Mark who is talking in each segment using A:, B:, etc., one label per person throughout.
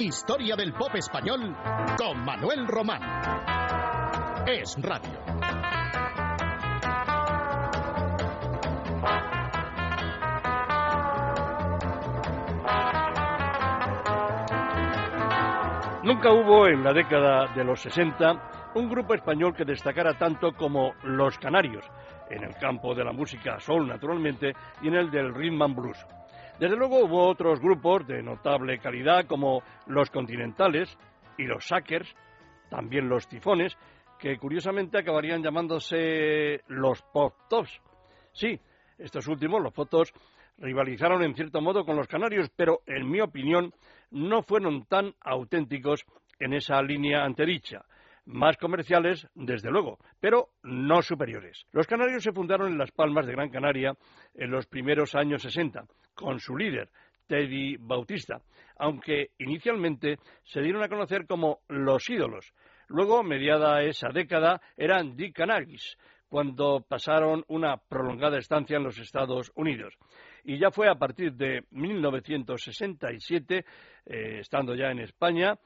A: Historia del pop español con Manuel Román. Es radio.
B: Nunca hubo en la década de los 60 un grupo español que destacara tanto como Los Canarios, en el campo de la música soul naturalmente y en el del rhythm and blues. Desde luego hubo otros grupos de notable calidad como Los Continentales y los Sackers, también los Tifones, que curiosamente acabarían llamándose los Pop Tops. Sí, estos últimos, los Pop Tops, rivalizaron en cierto modo con los canarios, pero en mi opinión no fueron tan auténticos en esa línea antedicha. Más comerciales, desde luego, pero no superiores. Los canarios se fundaron en Las Palmas de Gran Canaria en los primeros años 60, con su líder, Teddy Bautista, aunque inicialmente se dieron a conocer como Los Ídolos. Luego, mediada esa década, eran The Canaries, cuando pasaron una prolongada estancia en los Estados Unidos y ya fue a partir de 1967, eh, estando ya en España,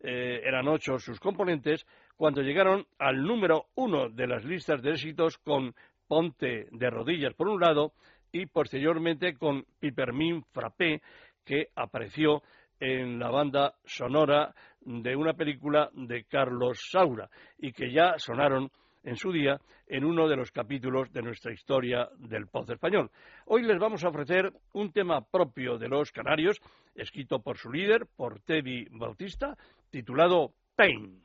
B: eh, eran ocho sus componentes, cuando llegaron al número uno de las listas de éxitos con Ponte de rodillas por un lado y posteriormente con Pipermin Frappé, que apareció en la banda sonora de una película de Carlos Saura y que ya sonaron en su día en uno de los capítulos de nuestra historia del pop español. Hoy les vamos a ofrecer un tema propio de los canarios, escrito por su líder, por Teddy Bautista, titulado Pain.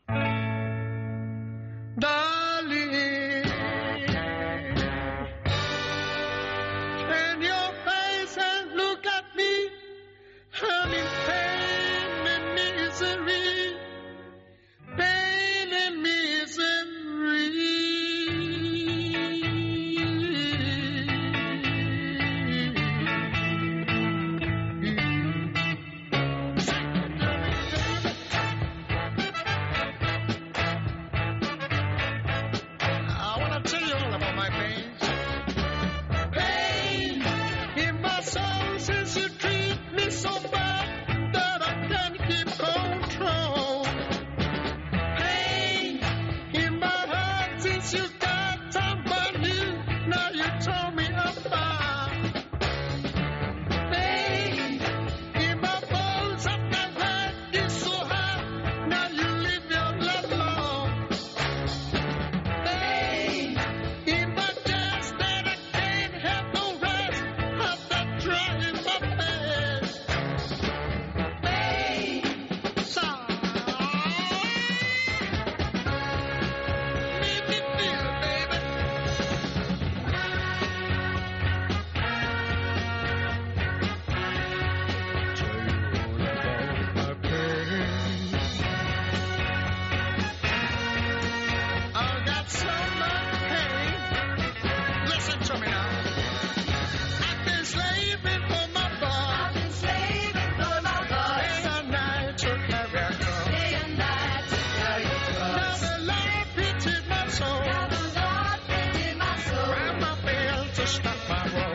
B: my brother.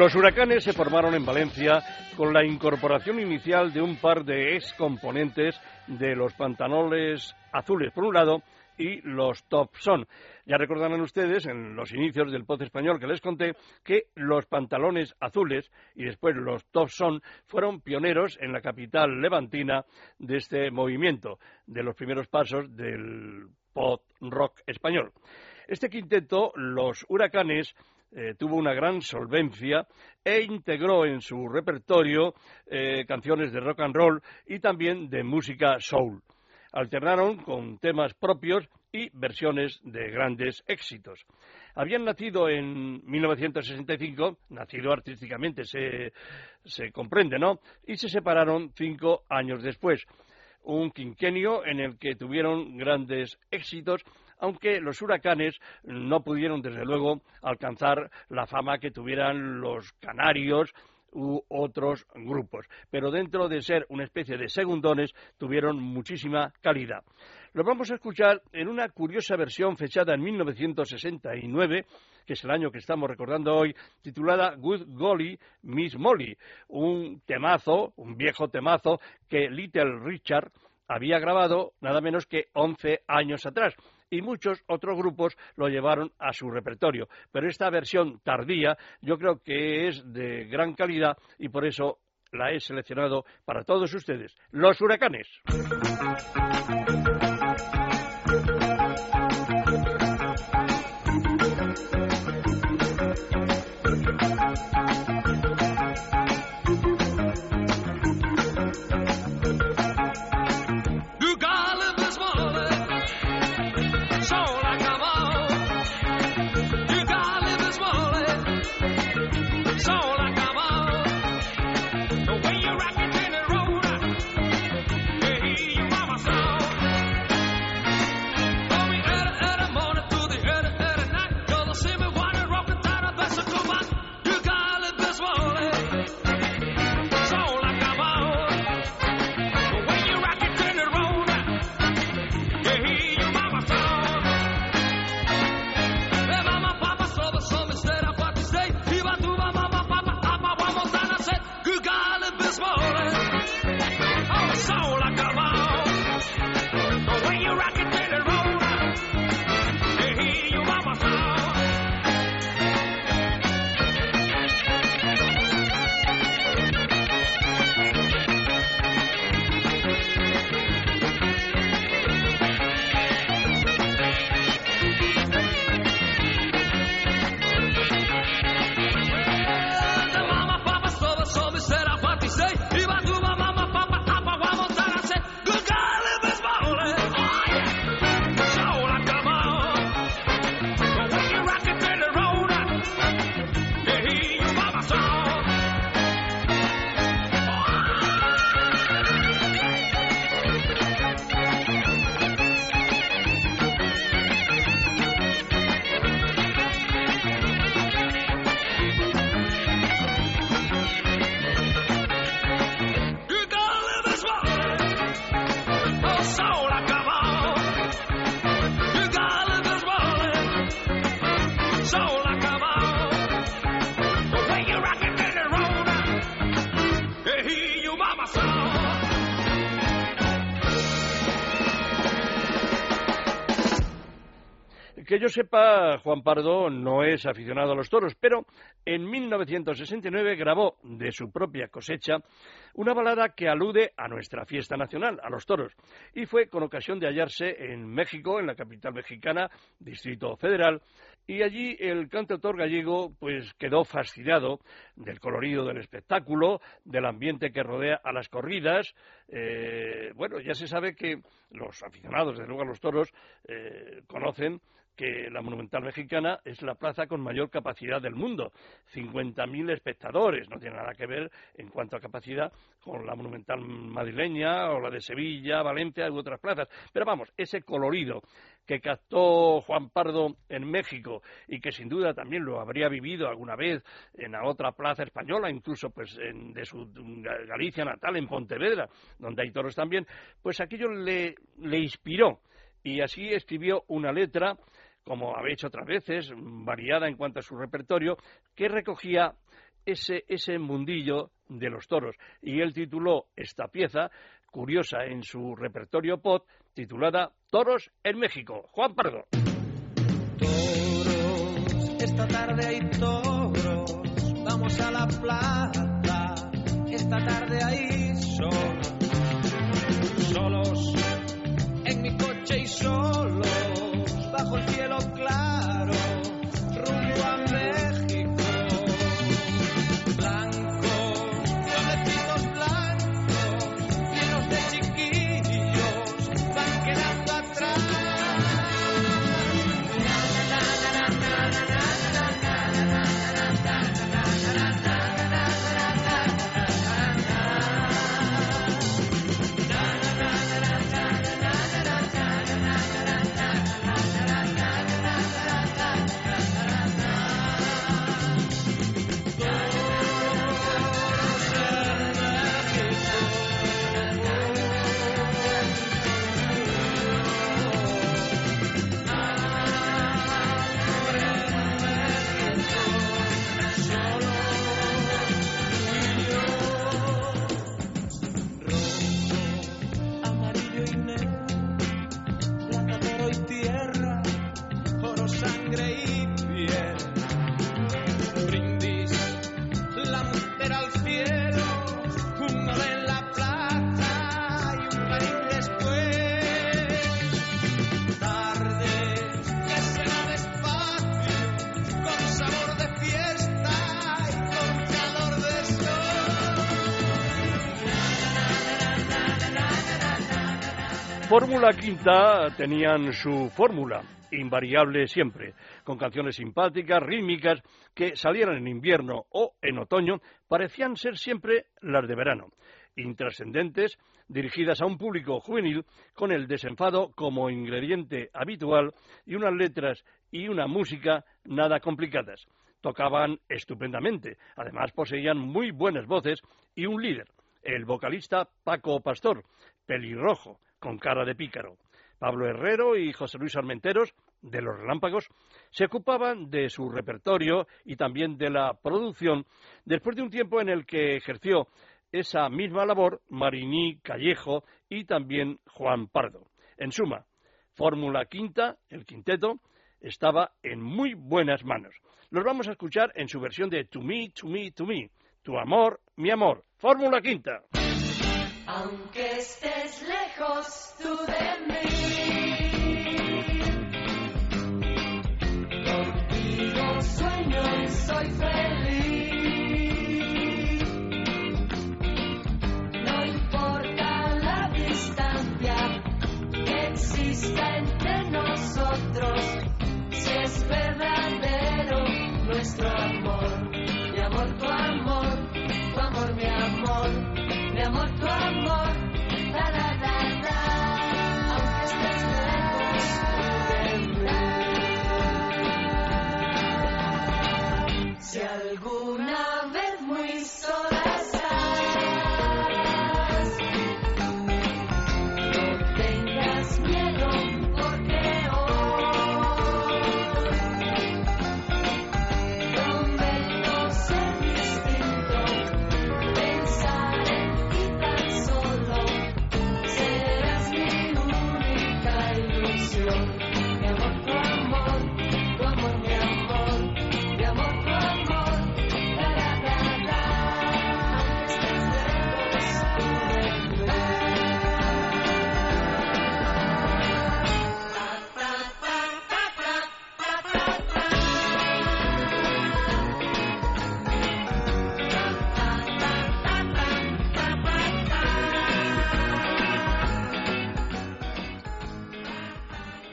B: Los huracanes se formaron en Valencia con la incorporación inicial de un par de ex componentes de los pantalones azules, por un lado, y los Top Son. Ya recordarán ustedes en los inicios del poz español que les conté que los pantalones azules y después los Top Son fueron pioneros en la capital levantina de este movimiento, de los primeros pasos del pop rock español. Este quinteto, los huracanes, eh, tuvo una gran solvencia e integró en su repertorio eh, canciones de rock and roll y también de música soul. Alternaron con temas propios y versiones de grandes éxitos. Habían nacido en 1965, nacido artísticamente, se, se comprende, ¿no? Y se separaron cinco años después. un quinquenio en el que tuvieron grandes éxitos, aunque los huracanes no pudieron, desde luego, alcanzar la fama que tuvieran los canarios u otros grupos. Pero dentro de ser una especie de segundones, tuvieron muchísima calidad. Lo vamos a escuchar en una curiosa versión fechada en 1969, que es el año que estamos recordando hoy, titulada Good Golly Miss Molly, un temazo, un viejo temazo que Little Richard había grabado nada menos que 11 años atrás y muchos otros grupos lo llevaron a su repertorio. Pero esta versión tardía yo creo que es de gran calidad y por eso la he seleccionado para todos ustedes. Los huracanes. Yo sepa, Juan Pardo no es aficionado a los toros, pero en 1969 grabó de su propia cosecha una balada que alude a nuestra fiesta nacional, a los toros, y fue con ocasión de hallarse en México, en la capital mexicana, Distrito Federal, y allí el cantautor gallego pues quedó fascinado del colorido del espectáculo, del ambiente que rodea a las corridas. Eh, bueno, ya se sabe que los aficionados, de luego a los toros, eh, conocen que la Monumental Mexicana es la plaza con mayor capacidad del mundo, 50.000 espectadores, no tiene nada que ver en cuanto a capacidad con la Monumental madrileña o la de Sevilla, Valencia u otras plazas. Pero vamos, ese colorido que captó Juan Pardo en México y que sin duda también lo habría vivido alguna vez en la otra plaza española, incluso pues en, de su Galicia natal, en Pontevedra, donde hay toros también, pues aquello le, le inspiró. Y así escribió una letra como había hecho otras veces, variada en cuanto a su repertorio, que recogía ese, ese mundillo de los toros. Y él tituló esta pieza, curiosa en su repertorio pot, titulada Toros en México. Juan Pardo.
C: Toros, esta tarde hay toros, vamos a la plaza, esta tarde hay solos, solos en mi coche y solos bajo el cielo
B: Fórmula Quinta tenían su fórmula, invariable siempre, con canciones simpáticas, rítmicas, que salieran en invierno o en otoño, parecían ser siempre las de verano, intrascendentes, dirigidas a un público juvenil, con el desenfado como ingrediente habitual y unas letras y una música nada complicadas. Tocaban estupendamente, además poseían muy buenas voces y un líder, el vocalista Paco Pastor, pelirrojo, con cara de pícaro. Pablo Herrero y José Luis Armenteros, de Los Relámpagos, se ocupaban de su repertorio y también de la producción, después de un tiempo en el que ejerció esa misma labor Mariní Callejo y también Juan Pardo. En suma, Fórmula Quinta, el quinteto, estaba en muy buenas manos. Los vamos a escuchar en su versión de To Me, To Me, To Me. Tu amor, mi amor. Fórmula Quinta.
D: Aunque estés lejos tú de mí, contigo sueño y soy feliz.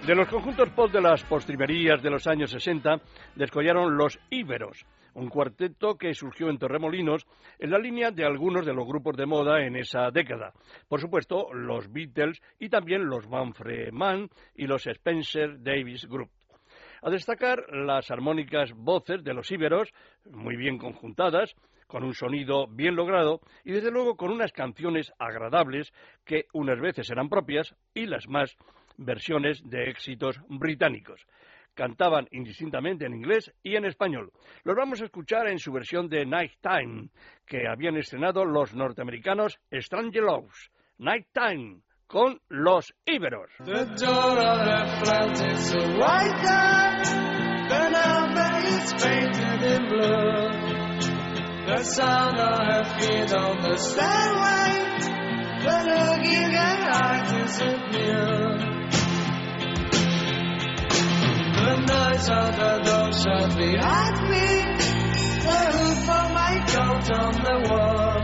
D: De
B: los conjuntos pop de las postrimerías de los años 60 descollaron los Íberos, un cuarteto que surgió en Torremolinos en la línea de algunos de los grupos de moda en esa década. Por supuesto, los Beatles y también los Manfred Mann y los Spencer Davis Group. A destacar las armónicas voces de los íberos, muy bien conjuntadas, con un sonido bien logrado y desde luego con unas canciones agradables que unas veces eran propias y las más versiones de éxitos británicos. Cantaban indistintamente en inglés y en español. Los vamos a escuchar en su versión de Night Time, que habían estrenado los norteamericanos Strange Loves. Night Time, con los íberos.
E: The is a is in sound of her feet on the stairway. The looking at light isn't new. The noise of the door shut behind me. The hood for my coat on the wall.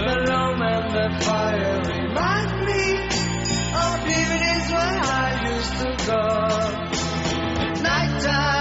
E: The room and the fire remind me of evenings when I used to go. Nighttime.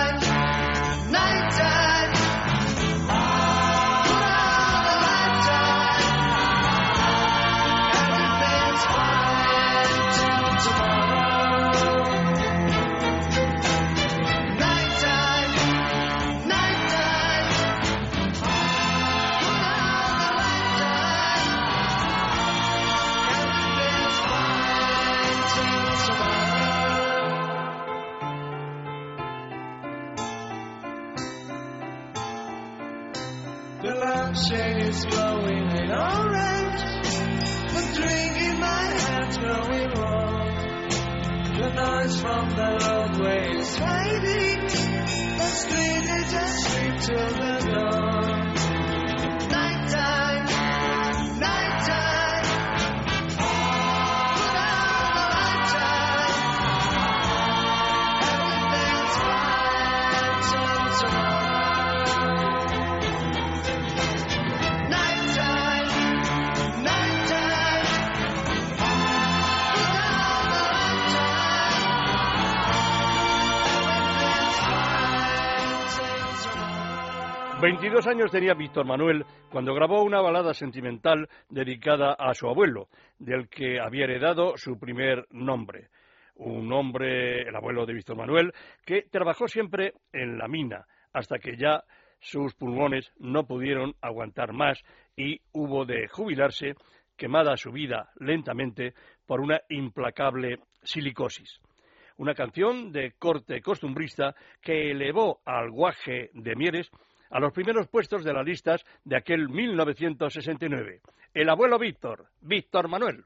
B: 22 años tenía Víctor Manuel cuando grabó una balada sentimental dedicada a su abuelo, del que había heredado su primer nombre. Un hombre, el abuelo de Víctor Manuel, que trabajó siempre en la mina, hasta que ya sus pulmones no pudieron aguantar más y hubo de jubilarse, quemada su vida lentamente por una implacable silicosis una canción de corte costumbrista que elevó al guaje de Mieres a los primeros puestos de las listas de aquel 1969. El abuelo Víctor, Víctor Manuel.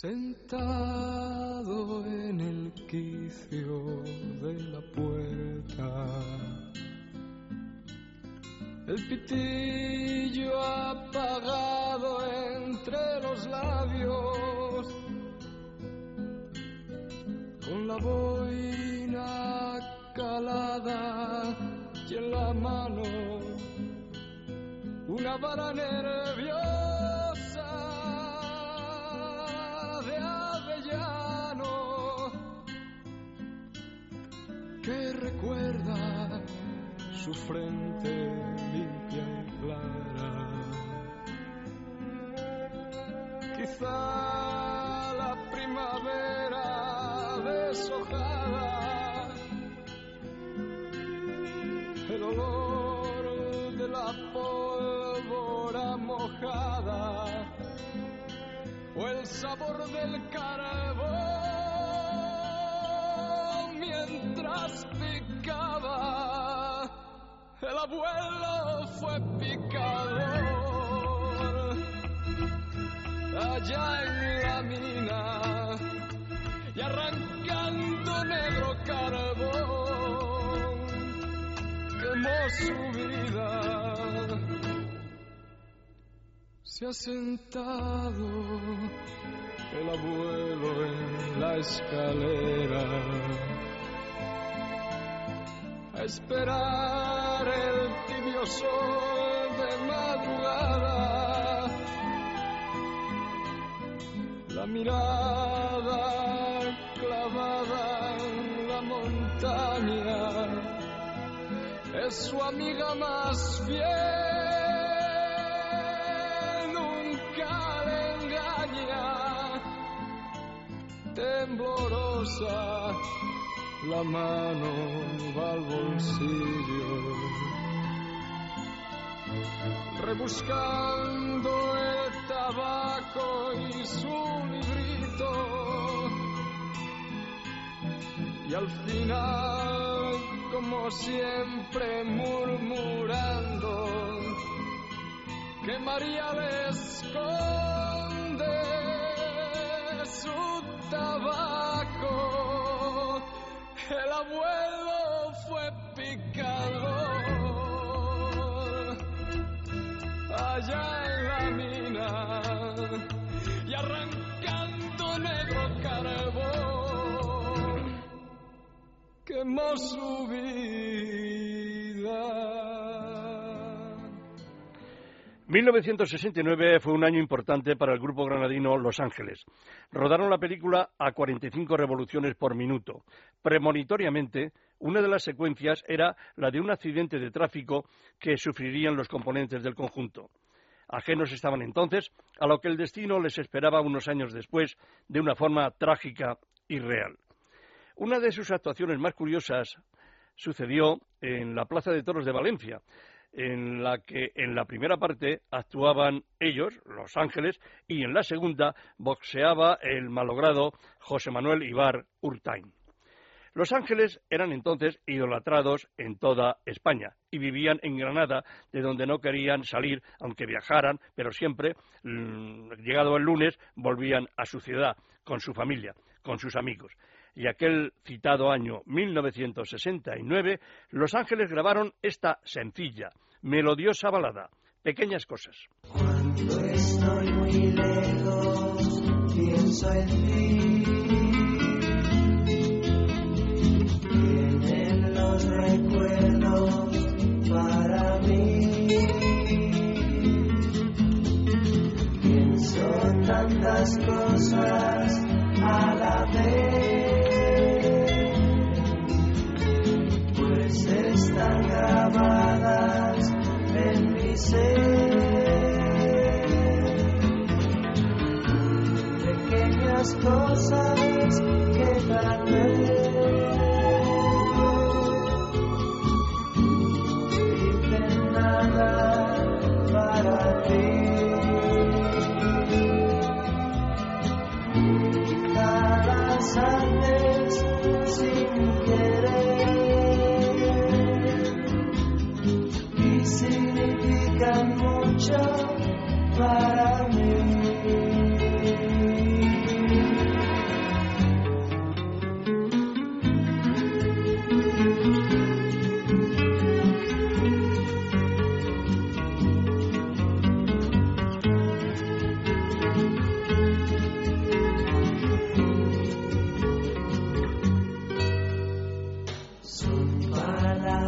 F: Sentado en el quicio la puerta, el pitillo apagado entre los labios, con la boina calada y en la mano una vara La primavera deshojada, el olor de la pólvora mojada o el sabor del carbón mientras picaba, el abuelo fue picador. Allá en la mina y arrancando negro carbón, quemó su vida. Se ha sentado el abuelo en la escalera a esperar el tibio sol de madrugada, la mirada clavada en la montaña. Es su amiga más fiel, nunca le engaña, temblorosa la mano va al bolsillo, rebuscando el tabaco y su librito, y al final, como siempre, murmurando que María le esconde su tabaco. El abuelo su vida.
B: 1969 fue un año importante para el grupo granadino Los Ángeles. Rodaron la película a 45 revoluciones por minuto. Premonitoriamente, una de las secuencias era la de un accidente de tráfico que sufrirían los componentes del conjunto. Ajenos estaban entonces a lo que el destino les esperaba unos años después de una forma trágica y real. Una de sus actuaciones más curiosas sucedió en la Plaza de Toros de Valencia, en la que en la primera parte actuaban ellos, Los Ángeles, y en la segunda boxeaba el malogrado José Manuel Ibar Urtain. Los Ángeles eran entonces idolatrados en toda España y vivían en Granada, de donde no querían salir, aunque viajaran, pero siempre, mm, llegado el lunes, volvían a su ciudad, con su familia, con sus amigos y aquel citado año 1969, Los Ángeles grabaron esta sencilla, melodiosa balada, Pequeñas Cosas.
E: Cuando estoy muy lejos, pienso en ti. Vienen los recuerdos para mí. Cosas.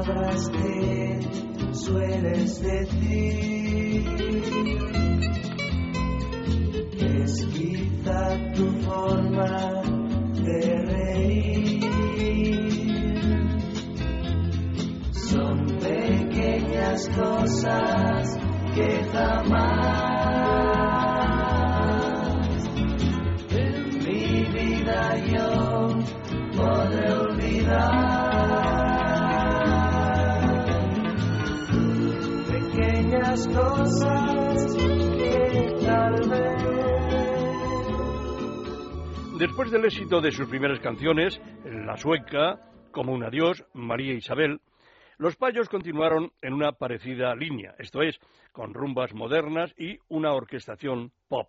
E: Palabras que sueles decir. Es quizá tu forma de reír. Son pequeñas cosas que jamás
B: Después del éxito de sus primeras canciones, La Sueca, Como un Adiós, María Isabel, los payos continuaron en una parecida línea, esto es, con rumbas modernas y una orquestación pop.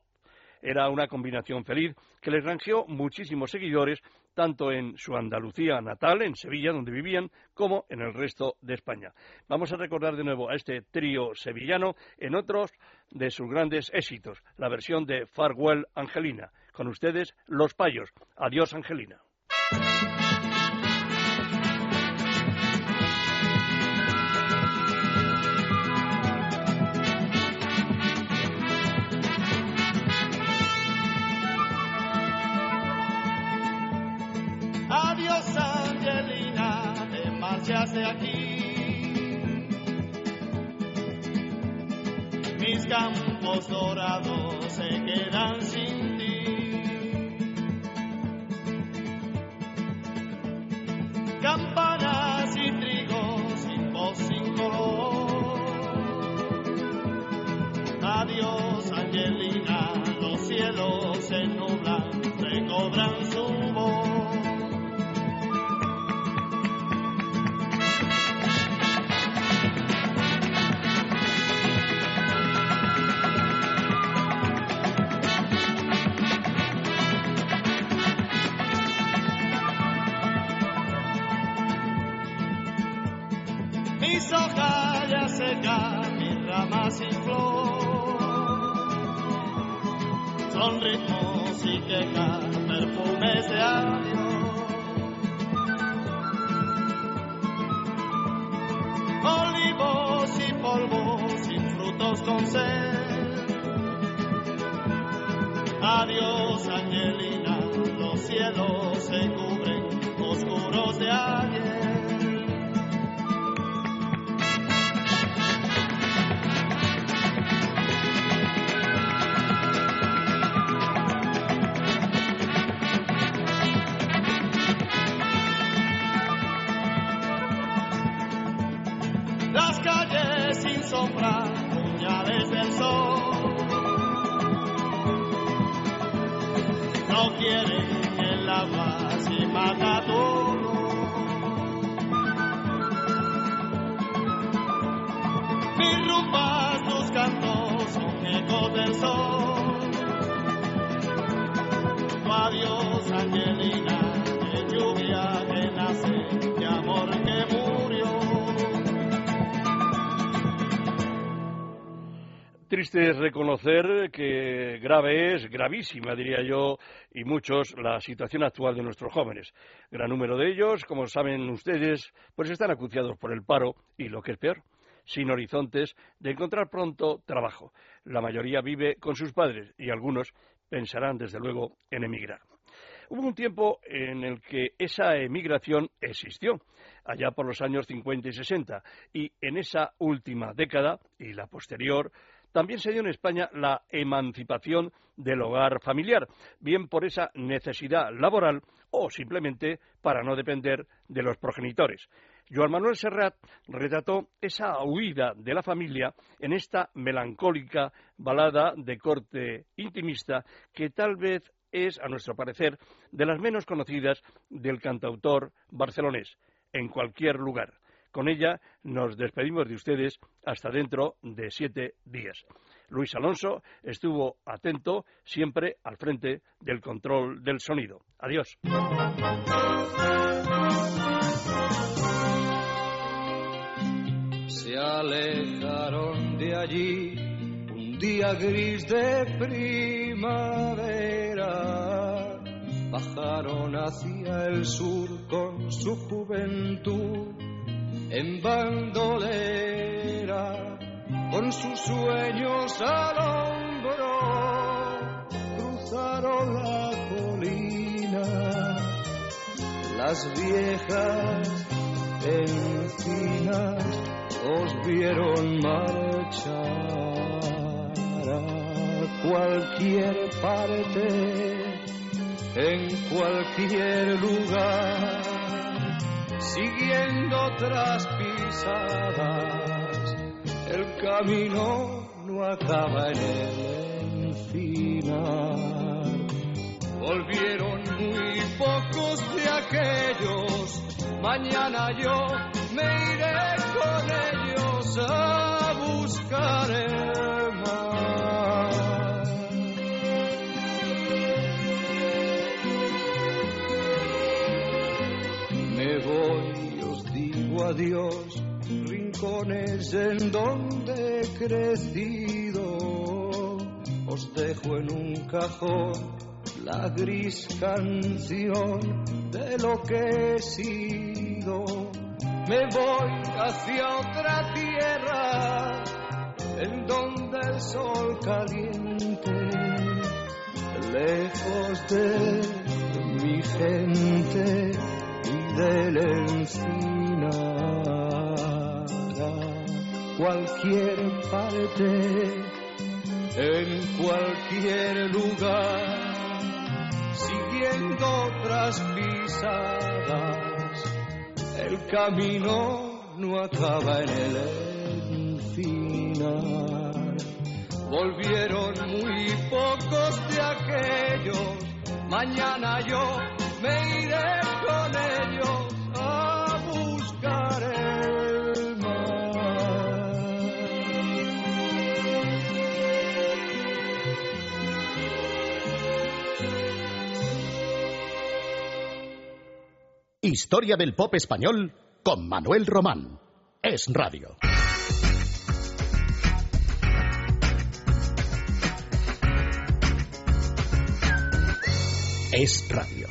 B: Era una combinación feliz que les ranqueó muchísimos seguidores, tanto en su Andalucía natal, en Sevilla, donde vivían, como en el resto de España. Vamos a recordar de nuevo a este trío sevillano en otros de sus grandes éxitos, la versión de Farewell Angelina. Con ustedes, Los Payos. Adiós, Angelina.
G: Adiós Angelina, te marchas de aquí. Mis campos dorados se quedan sin y quejas, perfumes de adiós. Olivos y polvos, sin frutos con sed. Adiós, Angelina, los cielos se cubren, oscuros de ayer.
B: Es reconocer que grave es, gravísima diría yo, y muchos, la situación actual de nuestros jóvenes. Gran número de ellos, como saben ustedes, pues están acuciados por el paro y, lo que es peor, sin horizontes de encontrar pronto trabajo. La mayoría vive con sus padres y algunos pensarán, desde luego, en emigrar. Hubo un tiempo en el que esa emigración existió, allá por los años 50 y 60, y en esa última década y la posterior, también se dio en España la emancipación del hogar familiar, bien por esa necesidad laboral o simplemente para no depender de los progenitores. Joan Manuel Serrat retrató esa huida de la familia en esta melancólica balada de corte intimista que tal vez es, a nuestro parecer, de las menos conocidas del cantautor barcelonés, en cualquier lugar. Con ella nos despedimos de ustedes hasta dentro de siete días. Luis Alonso estuvo atento siempre al frente del control del sonido. Adiós.
C: Se alejaron de allí un día gris de primavera. Bajaron hacia el sur con su juventud en bandolera, con sus sueños al hombro, cruzaron la colina, las viejas encinas os vieron marchar a cualquier parte, en cualquier lugar siguiendo otras pisadas. El camino no acaba en el encinar. Volvieron muy pocos de aquellos. Mañana yo me iré con ellos rincones en donde he crecido. Os dejo en un cajón la gris canción de lo que he sido. Me voy hacia otra tierra, en donde el sol caliente, lejos de mi gente y del encinar, cualquier parte, en cualquier lugar, siguiendo otras pisadas, el camino no acaba en el encinar. Volvieron muy pocos de aquellos, mañana yo me iré con ellos
A: Historia del pop español con Manuel Román. Es Radio. Es Radio.